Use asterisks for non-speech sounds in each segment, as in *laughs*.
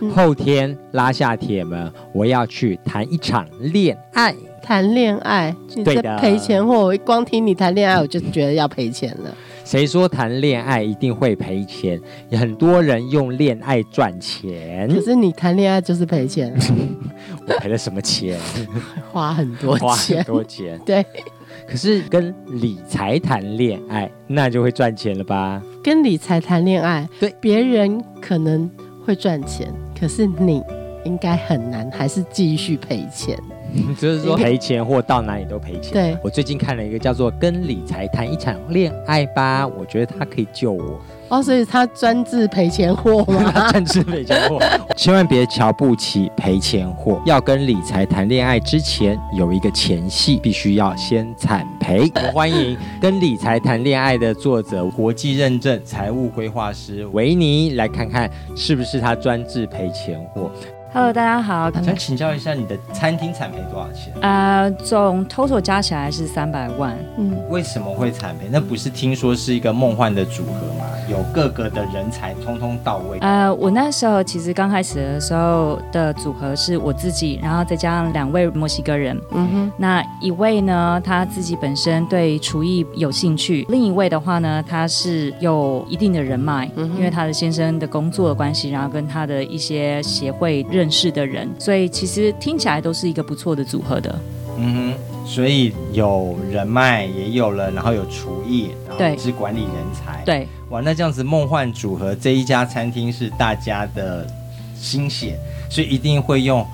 嗯、后天拉下铁门，我要去谈一场恋爱。谈恋爱，你在赔钱货？我光听你谈恋爱，我就觉得要赔钱了。*laughs* 谁说谈恋爱一定会赔钱？很多人用恋爱赚钱，可是你谈恋爱就是赔钱。*laughs* 我赔了什么钱？*laughs* 花很多钱，花很多钱。对，可是跟理财谈恋爱，那就会赚钱了吧？跟理财谈恋爱，对，别人可能会赚钱，可是你应该很难，还是继续赔钱。*laughs* 就是说赔钱或到哪里都赔钱。对，我最近看了一个叫做《跟理财谈一场恋爱吧》，我觉得他可以救我。哦，所以他专治赔钱货吗？*laughs* 专治赔钱货，*laughs* 千万别瞧不起赔钱货。要跟理财谈恋爱之前，有一个前戏，必须要先惨赔。我欢迎跟理财谈恋爱的作者，国际认证财务规划师维尼，来看看是不是他专治赔钱货。Hello，大家好，想请教一下你的餐厅产赔多少钱？呃，总 total 加起来是三百万。嗯，为什么会产赔？那不是听说是一个梦幻的组合吗？有各个的人才通通到位。呃，我那时候其实刚开始的时候的组合是我自己，然后再加上两位墨西哥人。嗯哼，那一位呢，他自己本身对厨艺有兴趣；另一位的话呢，他是有一定的人脉，嗯、因为他的先生的工作的关系，然后跟他的一些协会认。认识的人，所以其实听起来都是一个不错的组合的。嗯哼，所以有人脉也有了，然后有厨艺，然后，是管理人才。对，哇，那这样子梦幻组合，这一家餐厅是大家的心血，所以一定会用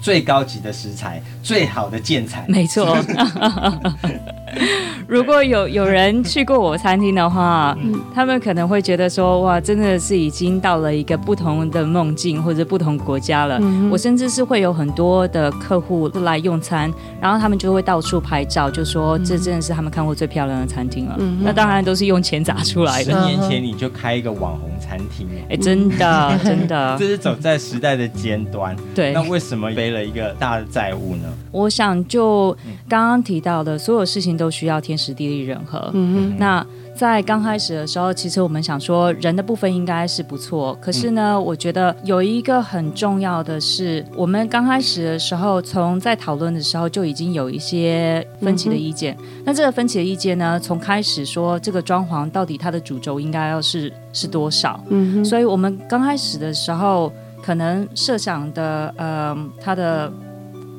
最高级的食材，最好的建材。没错。*laughs* *laughs* 如果有有人去过我餐厅的话，嗯，他们可能会觉得说，哇，真的是已经到了一个不同的梦境或者不同国家了。嗯，我甚至是会有很多的客户来用餐，然后他们就会到处拍照，就说这真的是他们看过最漂亮的餐厅了。嗯，那当然都是用钱砸出来的。十年前你就开一个网红餐厅，哎，真的 *laughs* 真的，这是走在时代的尖端。对，那为什么背了一个大的债务呢？我想就刚刚提到的所有事情都需要天时地利人和。嗯哼。那在刚开始的时候，其实我们想说人的部分应该是不错。可是呢，我觉得有一个很重要的是，我们刚开始的时候，从在讨论的时候就已经有一些分歧的意见。那这个分歧的意见呢，从开始说这个装潢到底它的主轴应该要是是多少？嗯哼。所以我们刚开始的时候，可能设想的呃，它的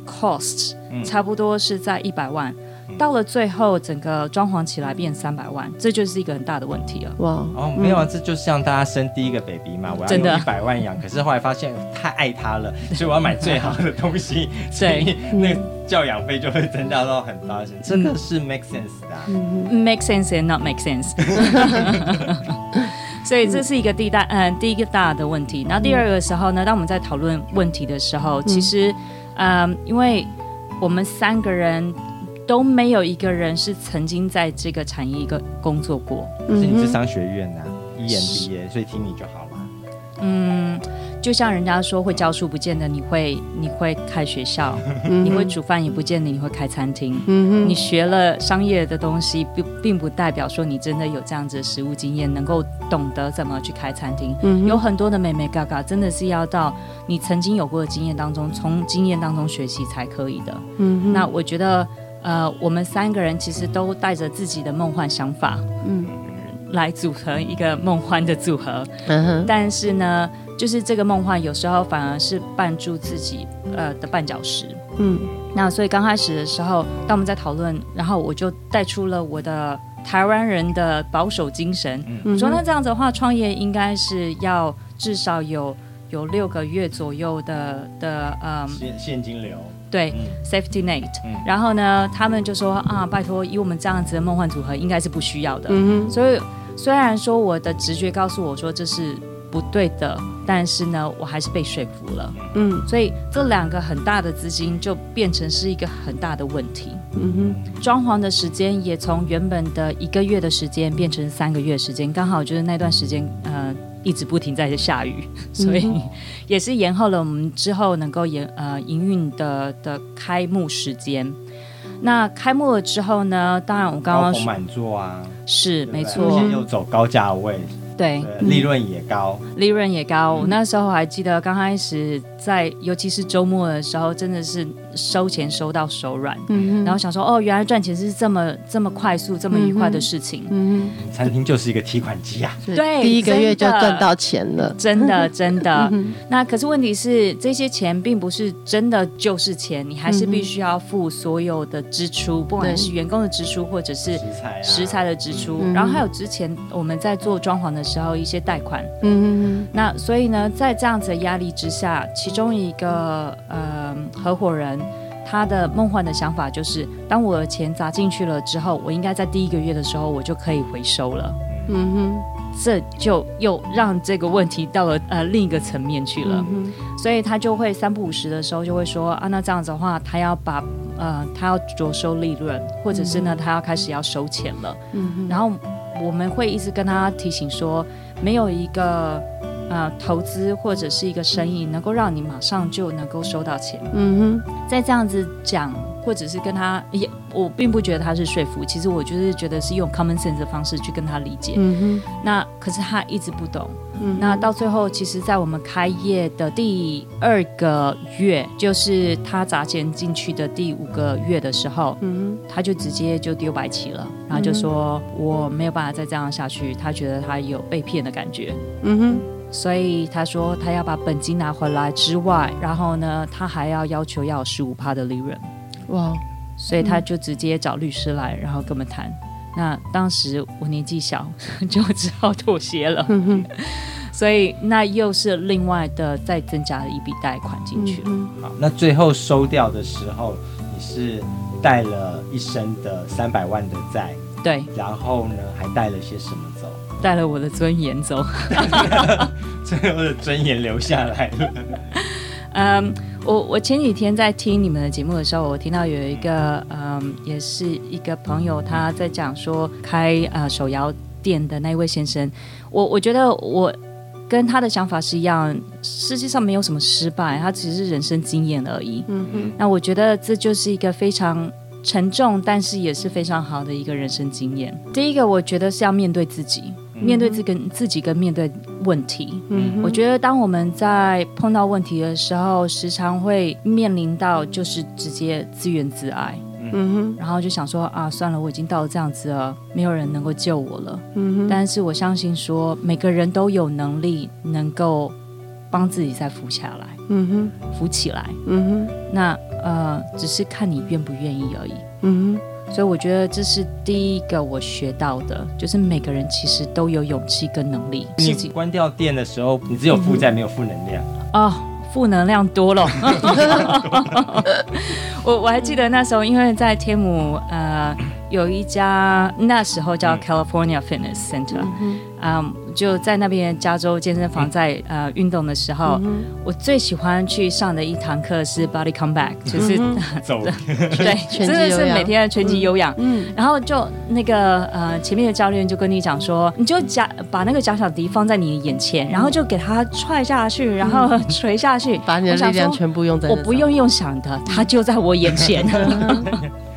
cost 差不多是在一百万。到了最后，整个装潢起来变三百万，这就是一个很大的问题了。哇哦，没有啊，这就像大家生第一个 baby 嘛，我要用一百万养，可是后来发现太爱他了，*laughs* 所以我要买最好的东西，所以 *laughs* 那个教养费就会增加到很大。真的是 make sense 的啊，make sense and not make sense。*laughs* 所以这是一个第一大，嗯，第一个大的问题。然后第二个时候呢，当我们在讨论问题的时候，其实，嗯，因为我们三个人。都没有一个人是曾经在这个产业一个工作过。可是你是商学院的、啊，一眼毕业，所以听你就好了。嗯，就像人家说会教书，不见得你会你会开学校；你会煮饭，也不见得你会开餐厅。嗯，你学了商业的东西，并并不代表说你真的有这样子的实务经验，能够懂得怎么去开餐厅。嗯，有很多的美美嘎嘎，真的是要到你曾经有过的经验当中，从经验当中学习才可以的。嗯，那我觉得。呃，我们三个人其实都带着自己的梦幻想法，嗯，来组成一个梦幻的组合。嗯哼。但是呢，就是这个梦幻有时候反而是绊住自己呃的绊脚石。嗯。那所以刚开始的时候，当我们在讨论，然后我就带出了我的台湾人的保守精神。嗯。我说那这样子的话，创业应该是要至少有有六个月左右的的呃现现金流。对、嗯、，safety net、嗯。然后呢，他们就说啊，拜托，以我们这样子的梦幻组合，应该是不需要的。嗯、所以虽然说我的直觉告诉我说这是不对的，但是呢，我还是被说服了。嗯，所以这两个很大的资金就变成是一个很大的问题。嗯哼，装潢的时间也从原本的一个月的时间变成三个月时间，刚好就是那段时间，呃，一直不停在下雨，*laughs* 所以 *laughs* 也是延后了我们之后能够延呃营运的的开幕时间。那开幕了之后呢？当然我刚刚说满座啊，是没错，又走高价位。对，利润也高，利润也高。我那时候还记得刚开始在，尤其是周末的时候，真的是收钱收到手软。嗯，然后想说，哦，原来赚钱是这么这么快速、这么愉快的事情。嗯，餐厅就是一个提款机啊。对，第一个月就赚到钱了，真的真的。*laughs* 那可是问题是，这些钱并不是真的就是钱，你还是必须要付所有的支出，不管是员工的支出或者是食材的支出，然后还有之前我们在做装潢的。时候一些贷款，嗯嗯，那所以呢，在这样子的压力之下，其中一个呃合伙人，他的梦幻的想法就是，当我的钱砸进去了之后，我应该在第一个月的时候我就可以回收了，嗯哼，这就又让这个问题到了 *laughs* 呃另一个层面去了，嗯，所以他就会三不五时的时候就会说啊，那这样子的话，他要把呃他要着收利润，或者是呢他要开始要收钱了，嗯哼，然后。我们会一直跟他提醒说，没有一个呃投资或者是一个生意能够让你马上就能够收到钱。嗯哼，在这样子讲，或者是跟他也，我并不觉得他是说服，其实我就是觉得是用 common sense 的方式去跟他理解。嗯哼，那可是他一直不懂。嗯，那到最后，其实，在我们开业的第二个月，就是他砸钱进去的第五个月的时候，嗯哼，他就直接就丢白旗了，然后就说我没有办法再这样下去，他觉得他有被骗的感觉，嗯哼，所以他说他要把本金拿回来之外，然后呢，他还要要求要十五趴的利润，哇，所以他就直接找律师来，然后跟我们谈。那当时我年纪小，就只好妥协了。所以那又是另外的再增加了一笔贷款进去了。好，那最后收掉的时候，你是带了一身的三百万的债，对。然后呢，还带了些什么走？带了我的尊严走。*laughs* 最后的尊严留下来了。*laughs* 嗯，我我前几天在听你们的节目的时候，我听到有一个嗯，也是一个朋友他在讲说开呃手摇店的那一位先生，我我觉得我跟他的想法是一样，世界上没有什么失败，他只是人生经验而已。嗯嗯，那我觉得这就是一个非常沉重，但是也是非常好的一个人生经验。第一个，我觉得是要面对自己。面对这个自己跟面对问题，嗯，我觉得当我们在碰到问题的时候，时常会面临到就是直接自怨自艾，嗯哼，然后就想说啊，算了，我已经到了这样子了，没有人能够救我了，嗯哼，但是我相信说每个人都有能力能够帮自己再扶下来，嗯哼，扶起来，嗯哼，那呃，只是看你愿不愿意而已，嗯哼。所以我觉得这是第一个我学到的，就是每个人其实都有勇气跟能力。你关掉电的时候，你只有负债没有负能量哦，负能量多了。*laughs* 我我还记得那时候，因为在天母呃有一家那时候叫 California Fitness Center，嗯。嗯就在那边加州健身房在呃运动的时候，我最喜欢去上的一堂课是 Body Comeback，就是 *laughs* 走。*laughs* 对，真的是每天的拳击有氧。嗯，然后就那个呃前面的教练就跟你讲说，你就假把那个假小迪放在你的眼前，然后就给他踹下去，然后 *laughs* 捶下去，把你的力量全部用在。我不用用想的，他就在我眼前。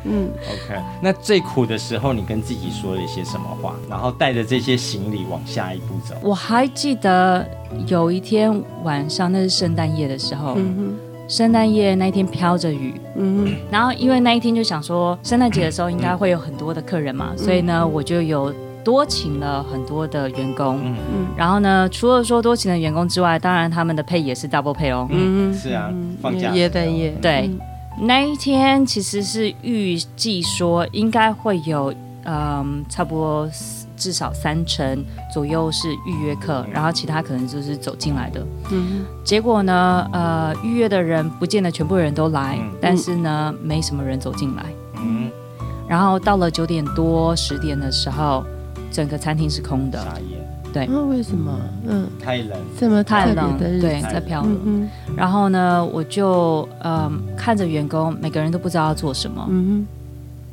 嗯，OK。那最苦的时候，你跟自己说了一些什么话？然后带着这些行李往下一步走。我还记得有一天晚上，那是圣诞夜的时候。嗯哼。圣诞夜那一天飘着雨。嗯哼。然后因为那一天就想说，圣诞节的时候应该会有很多的客人嘛，嗯、所以呢，我就有多请了很多的员工。嗯嗯。然后呢，除了说多请的员工之外，当然他们的 pay 也是 double pay 哦。嗯，是啊，放假。耶诞夜。对。嗯那一天其实是预计说应该会有，嗯，差不多至少三成左右是预约客，然后其他可能就是走进来的。嗯，结果呢，呃，预约的人不见得全部人都来，嗯、但是呢，没什么人走进来。嗯，然后到了九点多十点的时候，整个餐厅是空的。对。那、哦、为什么？嗯，太冷，这么太冷的日子，对，在飘了。嗯、然后呢，我就嗯看着员工，每个人都不知道要做什么。嗯哼。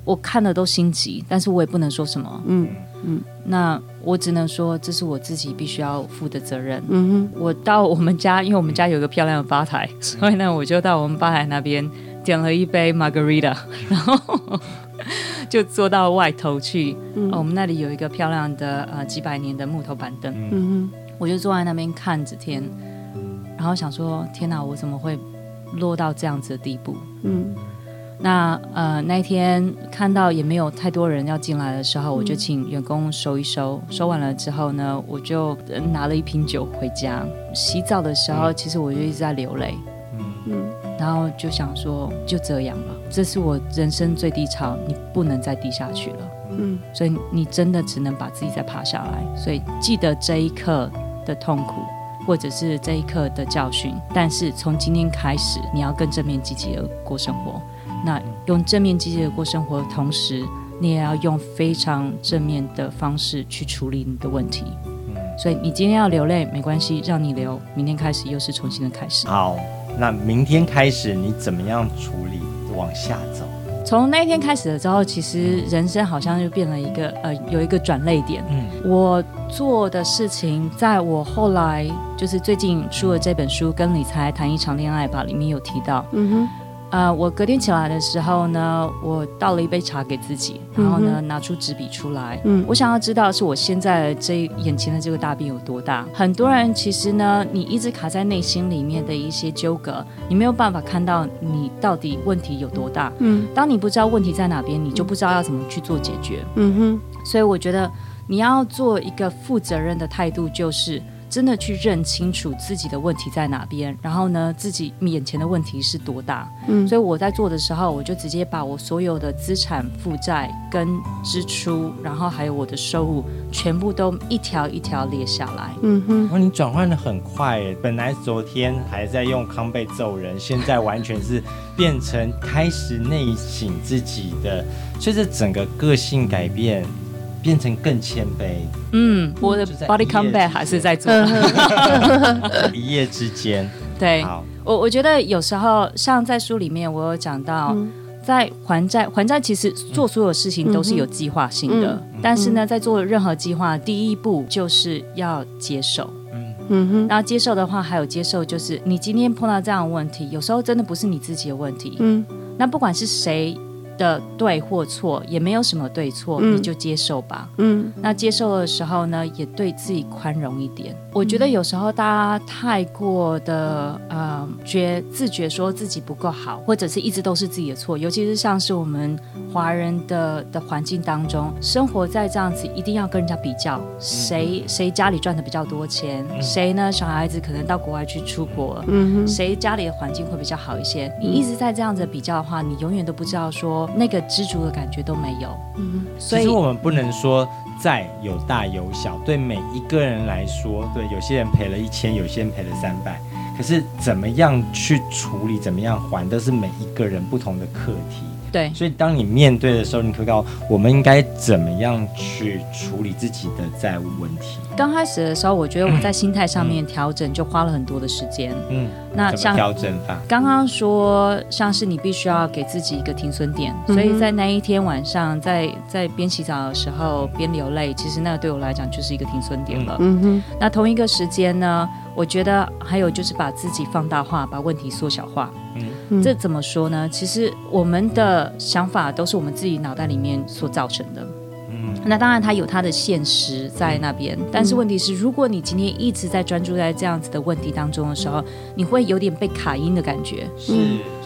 我看了都心急，但是我也不能说什么。嗯嗯，那我只能说这是我自己必须要负的责任。嗯哼，我到我们家，因为我们家有个漂亮的吧台，*laughs* 所以呢，我就到我们吧台那边点了一杯 Margarita，然后就坐到外头去。嗯、哦，我们那里有一个漂亮的呃几百年的木头板凳。嗯哼，我就坐在那边看着天，然后想说：天哪，我怎么会落到这样子的地步？嗯。那呃那一天看到也没有太多人要进来的时候，我就请员工收一收，收完了之后呢，我就拿了一瓶酒回家。洗澡的时候，其实我就一直在流泪，嗯嗯，然后就想说就这样吧，这是我人生最低潮，你不能再低下去了，嗯，所以你真的只能把自己再爬下来。所以记得这一刻的痛苦，或者是这一刻的教训，但是从今天开始，你要更正面积极的过生活。那用正面积极的过生活的同时，你也要用非常正面的方式去处理你的问题。嗯，所以你今天要流泪没关系，让你流。明天开始又是重新的开始。好，那明天开始你怎么样处理？往下走。从那一天开始了之后，其实人生好像就变了一个呃，有一个转泪点。嗯，我做的事情，在我后来就是最近出了这本书《跟理财谈一场恋爱吧》里面有提到。嗯哼。呃，我隔天起来的时候呢，我倒了一杯茶给自己，然后呢，嗯、拿出纸笔出来。嗯，我想要知道是我现在这眼前的这个大病有多大。很多人其实呢，你一直卡在内心里面的一些纠葛，你没有办法看到你到底问题有多大。嗯，当你不知道问题在哪边，你就不知道要怎么去做解决。嗯哼，所以我觉得你要做一个负责任的态度，就是。真的去认清楚自己的问题在哪边，然后呢，自己眼前的问题是多大。嗯，所以我在做的时候，我就直接把我所有的资产负债跟支出，然后还有我的收入，全部都一条一条列下来。嗯哼，哇，你转换的很快耶，本来昨天还在用康贝揍人，现在完全是变成开始内省自己的，所以这整个个性改变。变成更谦卑。嗯，我的 body comeback 还是在做。*laughs* 一夜之间。*laughs* 对，我我觉得有时候像在书里面，我有讲到，嗯、在还债还债，其实做所有事情都是有计划性的。嗯、但是呢，在做任何计划，第一步就是要接受。嗯哼。然后接受的话，还有接受，就是你今天碰到这样的问题，有时候真的不是你自己的问题。嗯。那不管是谁。的对或错也没有什么对错，嗯、你就接受吧。嗯，那接受的时候呢，也对自己宽容一点。嗯、我觉得有时候大家太过的呃觉自觉说自己不够好，或者是一直都是自己的错，尤其是像是我们华人的的环境当中，生活在这样子，一定要跟人家比较，谁谁家里赚的比较多钱，谁呢小孩子可能到国外去出国，嗯，谁家里的环境会比较好一些。你一直在这样子比较的话，你永远都不知道说。那个知足的感觉都没有，嗯，所以其实我们不能说债有大有小，对每一个人来说，对有些人赔了一千，有些人赔了三百，可是怎么样去处理，怎么样还，都是每一个人不同的课题。对，所以当你面对的时候，你可以告诉我们应该怎么样去处理自己的债务问题。刚开始的时候，我觉得我在心态上面调整就花了很多的时间。嗯，那像调整法，刚刚说像是你必须要给自己一个停损点，嗯、所以在那一天晚上，在在边洗澡的时候边流泪，其实那个对我来讲就是一个停损点了。嗯哼，那同一个时间呢，我觉得还有就是把自己放大化，把问题缩小化。嗯，这怎么说呢？其实我们的想法都是我们自己脑袋里面所造成的。嗯，那当然它有它的现实在那边，但是问题是，如果你今天一直在专注在这样子的问题当中的时候，你会有点被卡音的感觉。是，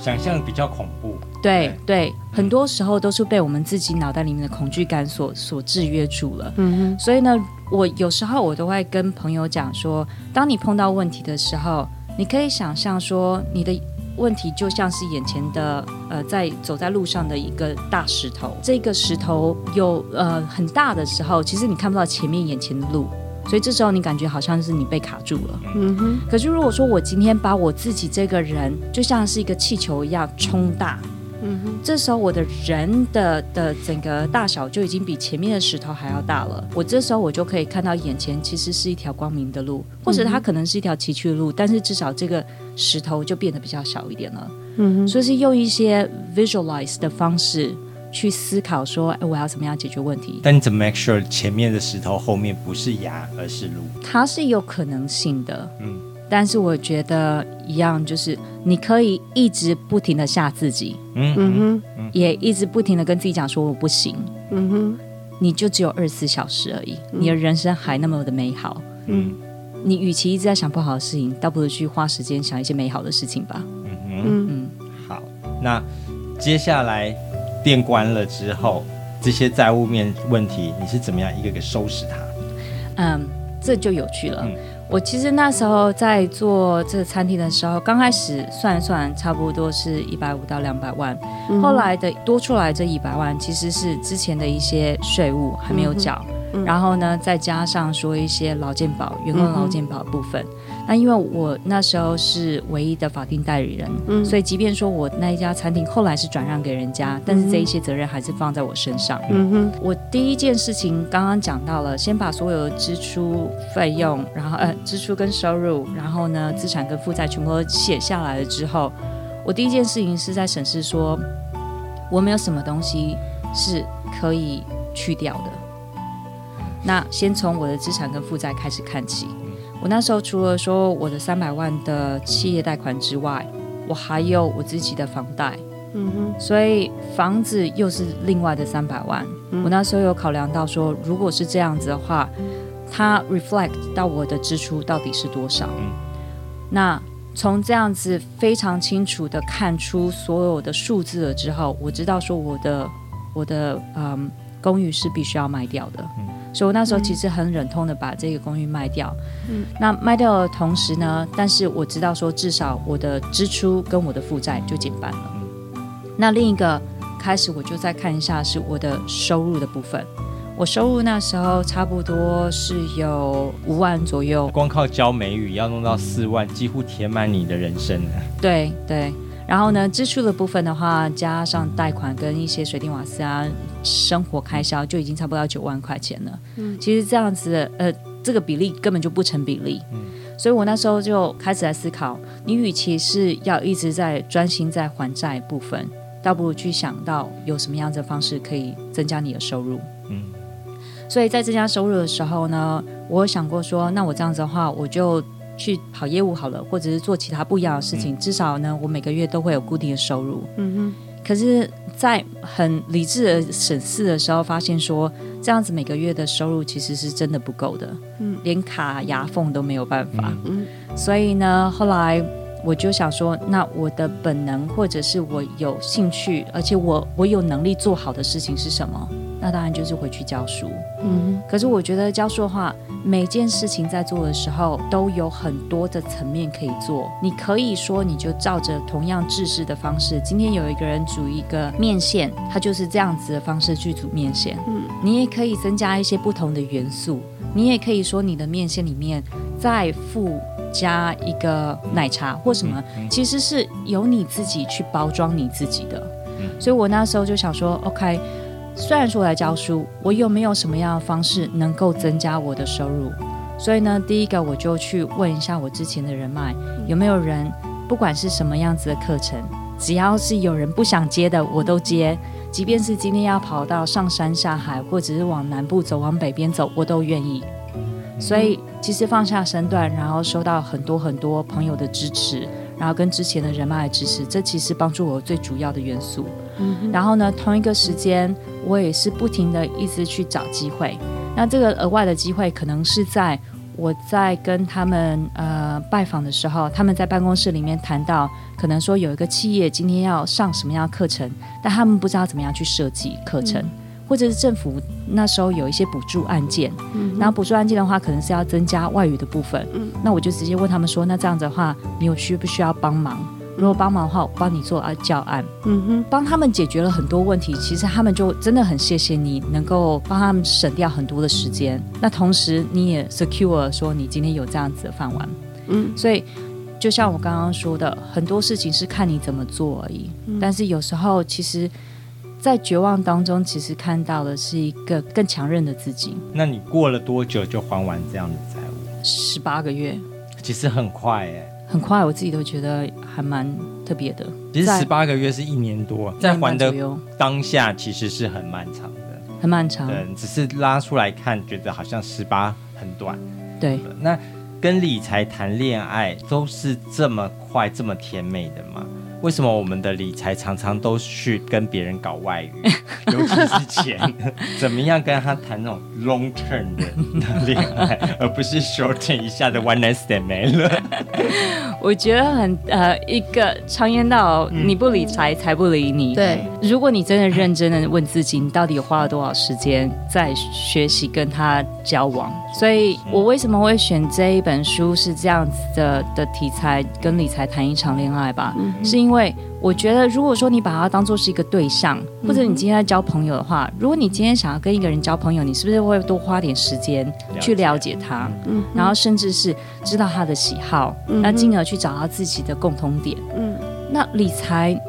想象比较恐怖。对对，很多时候都是被我们自己脑袋里面的恐惧感所所制约住了。嗯哼，所以呢，我有时候我都会跟朋友讲说，当你碰到问题的时候，你可以想象说你的。问题就像是眼前的呃，在走在路上的一个大石头。这个石头有呃很大的时候，其实你看不到前面眼前的路，所以这时候你感觉好像是你被卡住了。嗯哼。可是如果说我今天把我自己这个人就像是一个气球一样冲大，嗯哼，这时候我的人的的整个大小就已经比前面的石头还要大了。我这时候我就可以看到眼前其实是一条光明的路，或者它可能是一条崎岖的路，但是至少这个石头就变得比较小一点了。嗯哼，所以是用一些 visualize 的方式去思考说，哎，我要怎么样解决问题？但你怎么 make sure 前面的石头后面不是崖而是路？它是有可能性的。嗯，但是我觉得一样，就是你可以一直不停的吓自己，嗯哼，也一直不停的跟自己讲说我不行，嗯哼，你就只有二十四小时而已，你的人生还那么的美好，嗯，你与其一直在想不好的事情，倒不如去花时间想一些美好的事情吧。嗯哼。嗯，好，那接下来店关了之后，这些债务面问题，你是怎么样一个个收拾它？嗯，这就有趣了。嗯、我其实那时候在做这个餐厅的时候，刚开始算一算，差不多是一百五到两百万，嗯、后来的多出来这一百万，其实是之前的一些税务还没有缴，嗯、然后呢，再加上说一些劳健保、员工劳健保部分。嗯那因为我那时候是唯一的法定代理人，嗯，所以即便说我那一家餐厅后来是转让给人家，嗯，但是这一些责任还是放在我身上。嗯哼，我第一件事情刚刚讲到了，先把所有的支出费用，然后呃支出跟收入，然后呢资产跟负债全部都写下来了之后，我第一件事情是在审视说，我没有什么东西是可以去掉的。那先从我的资产跟负债开始看起。我那时候除了说我的三百万的企业贷款之外，我还有我自己的房贷，嗯哼，所以房子又是另外的三百万。嗯、我那时候有考量到说，如果是这样子的话，它 reflect 到我的支出到底是多少？嗯、那从这样子非常清楚的看出所有的数字了之后，我知道说我的我的嗯公寓是必须要卖掉的。嗯所以我那时候其实很忍痛的把这个公寓卖掉，嗯，那卖掉的同时呢，但是我知道说至少我的支出跟我的负债就减半了。那另一个开始我就再看一下是我的收入的部分，我收入那时候差不多是有五万左右，光靠教美语要弄到四万，几乎填满你的人生了。对对。然后呢，支出的部分的话，加上贷款跟一些水电瓦斯啊，生活开销就已经差不多要九万块钱了。嗯，其实这样子的，呃，这个比例根本就不成比例。嗯，所以我那时候就开始来思考，你与其是要一直在专心在还债部分，倒不如去想到有什么样子的方式可以增加你的收入。嗯，所以在增加收入的时候呢，我有想过说，那我这样子的话，我就。去跑业务好了，或者是做其他不一样的事情，嗯、至少呢，我每个月都会有固定的收入。嗯哼。可是，在很理智的审视的时候，发现说这样子每个月的收入其实是真的不够的。嗯。连卡牙缝都没有办法。嗯。所以呢，后来我就想说，那我的本能或者是我有兴趣，而且我我有能力做好的事情是什么？那当然就是回去教书。嗯哼。可是我觉得教书的话。每件事情在做的时候都有很多的层面可以做。你可以说，你就照着同样制式的方式，今天有一个人煮一个面线，他就是这样子的方式去煮面线。嗯，你也可以增加一些不同的元素。你也可以说，你的面线里面再附加一个奶茶或什么，其实是由你自己去包装你自己的。所以我那时候就想说，OK。虽然说我来教书，我有没有什么样的方式能够增加我的收入？所以呢，第一个我就去问一下我之前的人脉，有没有人，不管是什么样子的课程，只要是有人不想接的，我都接。即便是今天要跑到上山下海，或者是往南部走，往北边走，我都愿意。所以其实放下身段，然后收到很多很多朋友的支持，然后跟之前的人脉的支持，这其实帮助我最主要的元素。嗯、然后呢，同一个时间，我也是不停的一直去找机会。那这个额外的机会，可能是在我在跟他们呃拜访的时候，他们在办公室里面谈到，可能说有一个企业今天要上什么样的课程，但他们不知道怎么样去设计课程，嗯、或者是政府那时候有一些补助案件，嗯、然后补助案件的话，可能是要增加外语的部分。嗯、那我就直接问他们说，那这样子的话，你有需不需要帮忙？如果帮忙的话，我帮你做啊教案，嗯哼，帮他们解决了很多问题。其实他们就真的很谢谢你，能够帮他们省掉很多的时间。那同时你也 secure 说你今天有这样子的饭碗，嗯，所以就像我刚刚说的，很多事情是看你怎么做而已。嗯、但是有时候，其实，在绝望当中，其实看到的是一个更强韧的自己。那你过了多久就还完这样的债务？十八个月，其实很快哎，很快，我自己都觉得还蛮特别的。其实十八个月是一年多，在还的当下其实是很漫长的，很漫长。嗯，只是拉出来看，觉得好像十八很短。对，那。跟理财谈恋爱都是这么快这么甜美的吗？为什么我们的理财常常都去跟别人搞外语，*laughs* 尤其是钱？怎么样跟他谈那种 long term 的恋爱，而不是 short term 一下的 one night stand 没了？我觉得很呃，一个常言道，你不理财，财不理你。对，如果你真的认真的问自己，你到底花了多少时间在学习跟他交往？所以我为什么会选这一本书是这样子的的题材，跟理财谈一场恋爱吧？嗯、是因为。因为我觉得，如果说你把它当做是一个对象，或者你今天在交朋友的话，如果你今天想要跟一个人交朋友，你是不是会多花点时间去了解。他，嗯，然后甚至是知道他的喜好，嗯，那进而去找到自己的共同点，嗯，那理财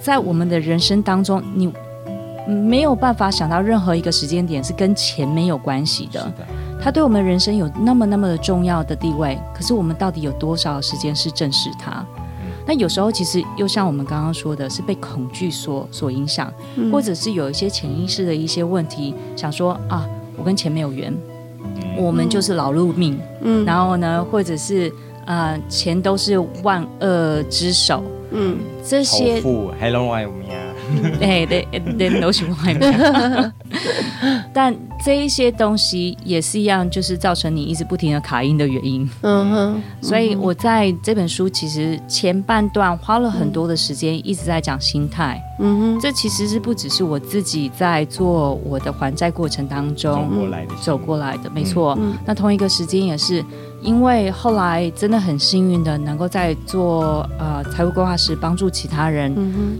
在我们的人生当中，你没有办法想到任何一个时间点是跟钱没有关系的，它对我们人生有那么那么的重要的地位，可是我们到底有多少时间是正视它？那有时候其实又像我们刚刚说的，是被恐惧所所影响，嗯、或者是有一些潜意识的一些问题，想说啊，我跟钱没有缘，嗯、我们就是劳碌命，嗯，然后呢，或者是呃，钱都是万恶之首，嗯，这些。*laughs* 对对对，都喜欢外面。*laughs* 但这一些东西也是一样，就是造成你一直不停的卡音的原因。嗯哼。所以我在这本书其实前半段花了很多的时间，一直在讲心态。嗯哼。这其实是不只是我自己在做我的还债过程当中走过来的，走过来的，没错。那同一个时间也是。因为后来真的很幸运的，能够在做呃财务规划时，帮助其他人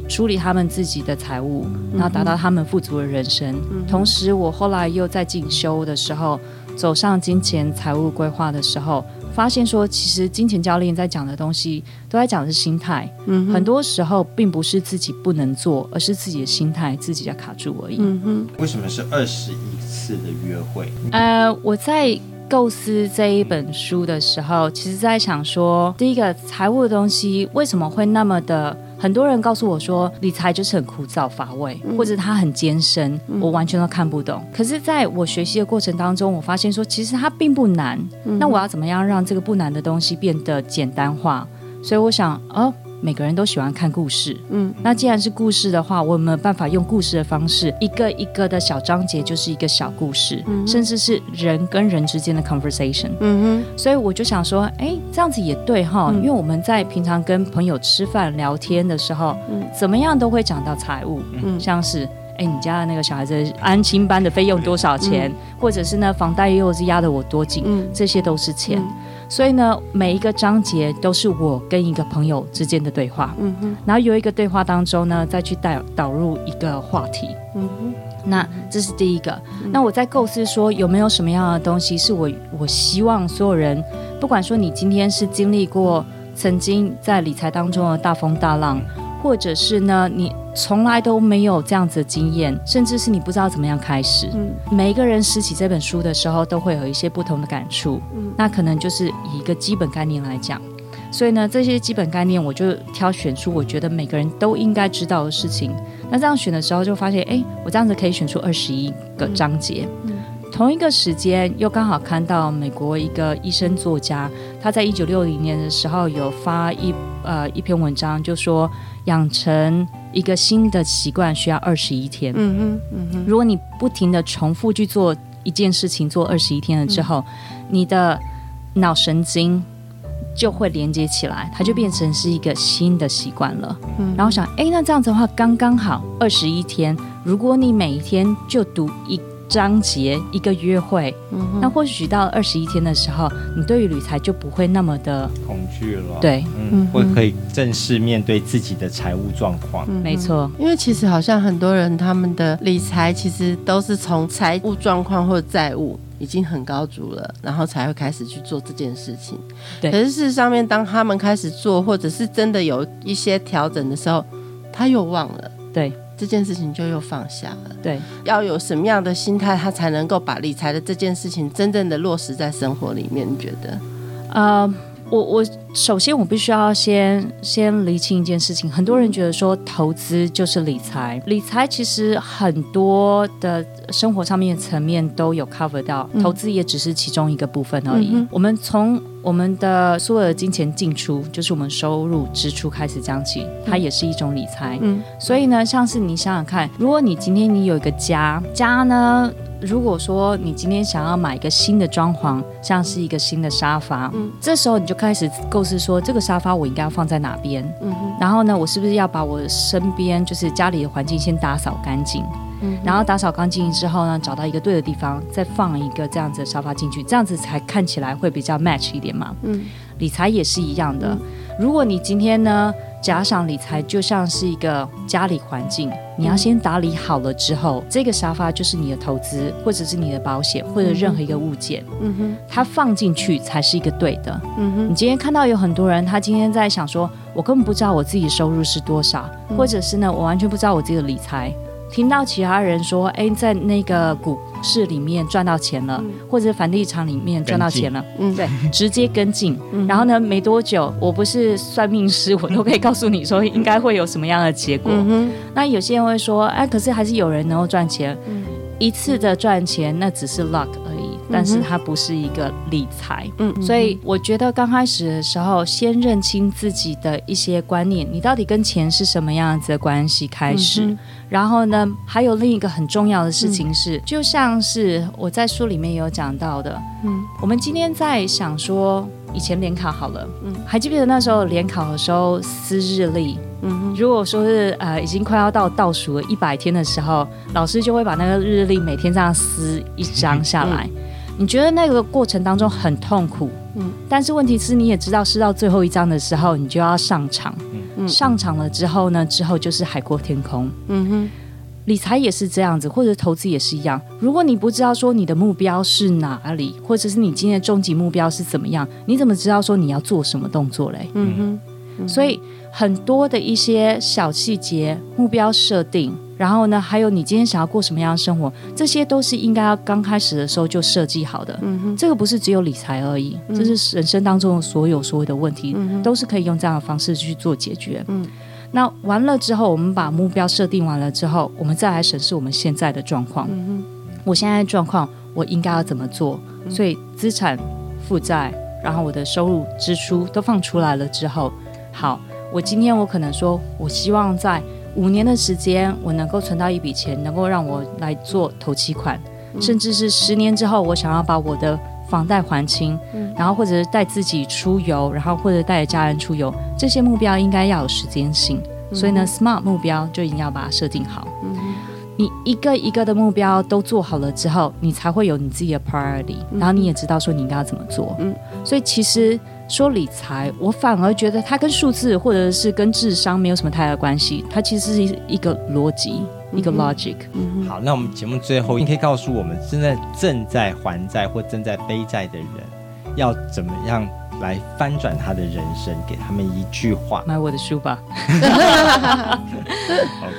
处理他们自己的财务，然后达到他们富足的人生。同时，我后来又在进修的时候，走上金钱财务规划的时候，发现说，其实金钱教练在讲的东西，都在讲的是心态。嗯，很多时候并不是自己不能做，而是自己的心态自己在卡住而已。嗯哼。为什么是二十一次的约会？呃，我在。构思这一本书的时候，其实在想说，第一个财务的东西为什么会那么的？很多人告诉我说，理财就是很枯燥乏味，或者它很艰深，我完全都看不懂。可是，在我学习的过程当中，我发现说，其实它并不难。那我要怎么样让这个不难的东西变得简单化？所以我想，哦。每个人都喜欢看故事，嗯，那既然是故事的话，我有没有办法用故事的方式，一个一个的小章节就是一个小故事，嗯，甚至是人跟人之间的 conversation，嗯哼，所以我就想说，哎，这样子也对哈，因为我们在平常跟朋友吃饭聊天的时候，嗯，怎么样都会讲到财务，嗯，像是，哎，你家的那个小孩子安亲班的费用多少钱，或者是呢，房贷又是压得我多紧，嗯，这些都是钱。所以呢，每一个章节都是我跟一个朋友之间的对话，嗯哼，然后有一个对话当中呢，再去带导入一个话题，嗯哼，那这是第一个。嗯、那我在构思说，有没有什么样的东西是我我希望所有人，不管说你今天是经历过曾经在理财当中的大风大浪。或者是呢，你从来都没有这样子的经验，甚至是你不知道怎么样开始。嗯，每一个人拾起这本书的时候，都会有一些不同的感触。嗯，那可能就是以一个基本概念来讲，所以呢，这些基本概念我就挑选出我觉得每个人都应该知道的事情。那这样选的时候，就发现，哎，我这样子可以选出二十一个章节。嗯，同一个时间又刚好看到美国一个医生作家，他在一九六零年的时候有发一呃一篇文章，就说。养成一个新的习惯需要二十一天。嗯哼，嗯哼。如果你不停的重复去做一件事情，做二十一天了之后，嗯、你的脑神经就会连接起来，它就变成是一个新的习惯了。嗯，然后想，哎，那这样子的话，刚刚好二十一天。如果你每一天就读一。章节一个约会，嗯、那或许到二十一天的时候，你对于理财就不会那么的恐惧了。对，嗯，会可以正式面对自己的财务状况。嗯、没错，因为其实好像很多人他们的理财其实都是从财务状况或者债务已经很高足了，然后才会开始去做这件事情。对。可是事实上面，当他们开始做，或者是真的有一些调整的时候，他又忘了。对。这件事情就又放下了。对。要有什么样的心态，他才能够把理财的这件事情真正的落实在生活里面？你觉得？呃。我我首先我必须要先先厘清一件事情，很多人觉得说投资就是理财，理财其实很多的生活上面的层面都有 cover 到，投资也只是其中一个部分而已。嗯、我们从我们的所有的金钱进出，就是我们收入支出开始讲起，它也是一种理财。嗯，所以呢，像是你想想看，如果你今天你有一个家，家呢？如果说你今天想要买一个新的装潢，像是一个新的沙发，嗯，这时候你就开始构思说，这个沙发我应该要放在哪边，嗯哼，然后呢，我是不是要把我身边就是家里的环境先打扫干净，嗯，然后打扫干净之后呢，找到一个对的地方，再放一个这样子的沙发进去，这样子才看起来会比较 match 一点嘛，嗯，理财也是一样的，嗯，如果你今天呢，假想理财就像是一个家里环境，你要先打理好了之后，嗯、这个沙发就是你的投资，或者是你的保险，或者任何一个物件，嗯哼，它放进去才是一个对的，嗯哼。你今天看到有很多人，他今天在想说，我根本不知道我自己收入是多少，嗯、或者是呢，我完全不知道我自己的理财。听到其他人说，哎，在那个股市里面赚到钱了，嗯、或者房地产里面赚到钱了，嗯，对，直接跟进。嗯、然后呢，没多久，我不是算命师，我都可以告诉你说应该会有什么样的结果。嗯、那有些人会说，哎，可是还是有人能够赚钱，嗯、一次的赚钱那只是 luck。但是它不是一个理财，嗯，所以我觉得刚开始的时候，先认清自己的一些观念，你到底跟钱是什么样子的关系开始，嗯、然后呢，还有另一个很重要的事情是，嗯、就像是我在书里面有讲到的，嗯，我们今天在想说，以前联考好了，嗯，还记不记得那时候联考的时候撕日历？嗯哼，如果说是呃已经快要到倒数了一百天的时候，老师就会把那个日历每天这样撕一张下来。嗯你觉得那个过程当中很痛苦，嗯，但是问题是你也知道，是到最后一章的时候，你就要上场，嗯，上场了之后呢，之后就是海阔天空，嗯哼，理财也是这样子，或者投资也是一样。如果你不知道说你的目标是哪里，或者是你今天的终极目标是怎么样，你怎么知道说你要做什么动作嘞？嗯哼，嗯哼，所以很多的一些小细节目标设定。然后呢，还有你今天想要过什么样的生活，这些都是应该要刚开始的时候就设计好的。嗯哼，这个不是只有理财而已，嗯、这是人生当中的所有所有的问题，嗯、都是可以用这样的方式去做解决。嗯，那完了之后，我们把目标设定完了之后，我们再来审视我们现在的状况。嗯哼，我现在的状况，我应该要怎么做？所以资产、负债，然后我的收入、支出都放出来了之后，好，我今天我可能说，我希望在。五年的时间，我能够存到一笔钱，能够让我来做头期款，嗯、甚至是十年之后，我想要把我的房贷还清，嗯、然后或者是带自己出游，然后或者带着家人出游，这些目标应该要有时间性。嗯、所以呢，SMART 目标就一定要把它设定好。嗯、你一个一个的目标都做好了之后，你才会有你自己的 priority，然后你也知道说你应该要怎么做。嗯，所以其实。说理财，我反而觉得它跟数字或者是跟智商没有什么太大关系，它其实是一个逻辑，一个 logic。好，那我们节目最后，你可以告诉我们，现在正在还债或正在背债的人，要怎么样来翻转他的人生？给他们一句话：买我的书吧。*laughs*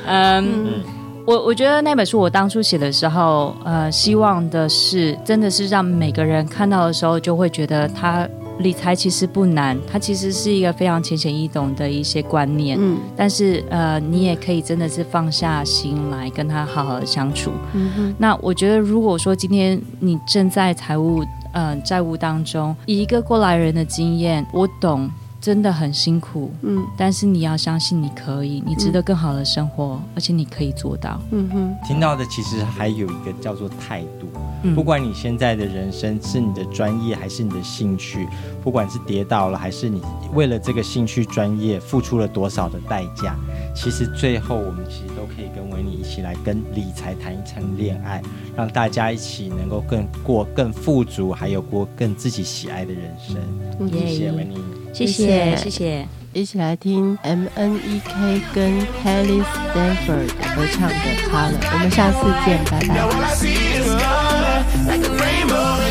嗯，我我觉得那本书我当初写的时候，呃，希望的是，真的是让每个人看到的时候，就会觉得他。理财其实不难，它其实是一个非常浅显易懂的一些观念。嗯，但是呃，你也可以真的是放下心来跟他好好的相处。嗯哼，那我觉得，如果说今天你正在财务呃债务当中，以一个过来人的经验，我懂。真的很辛苦，嗯，但是你要相信你可以，你值得更好的生活，嗯、而且你可以做到。嗯哼，听到的其实还有一个叫做态度，嗯、不管你现在的人生是你的专业还是你的兴趣，不管是跌倒了还是你为了这个兴趣专业付出了多少的代价，其实最后我们其实都可以跟维尼一起来跟理财谈一场恋爱，让大家一起能够更过更富足，还有过更自己喜爱的人生。嗯、谢谢维尼。谢谢谢谢，一起来听 M N E K 跟 h a l l y Steinfeld 合唱的《Color》，我们下次见，拜拜。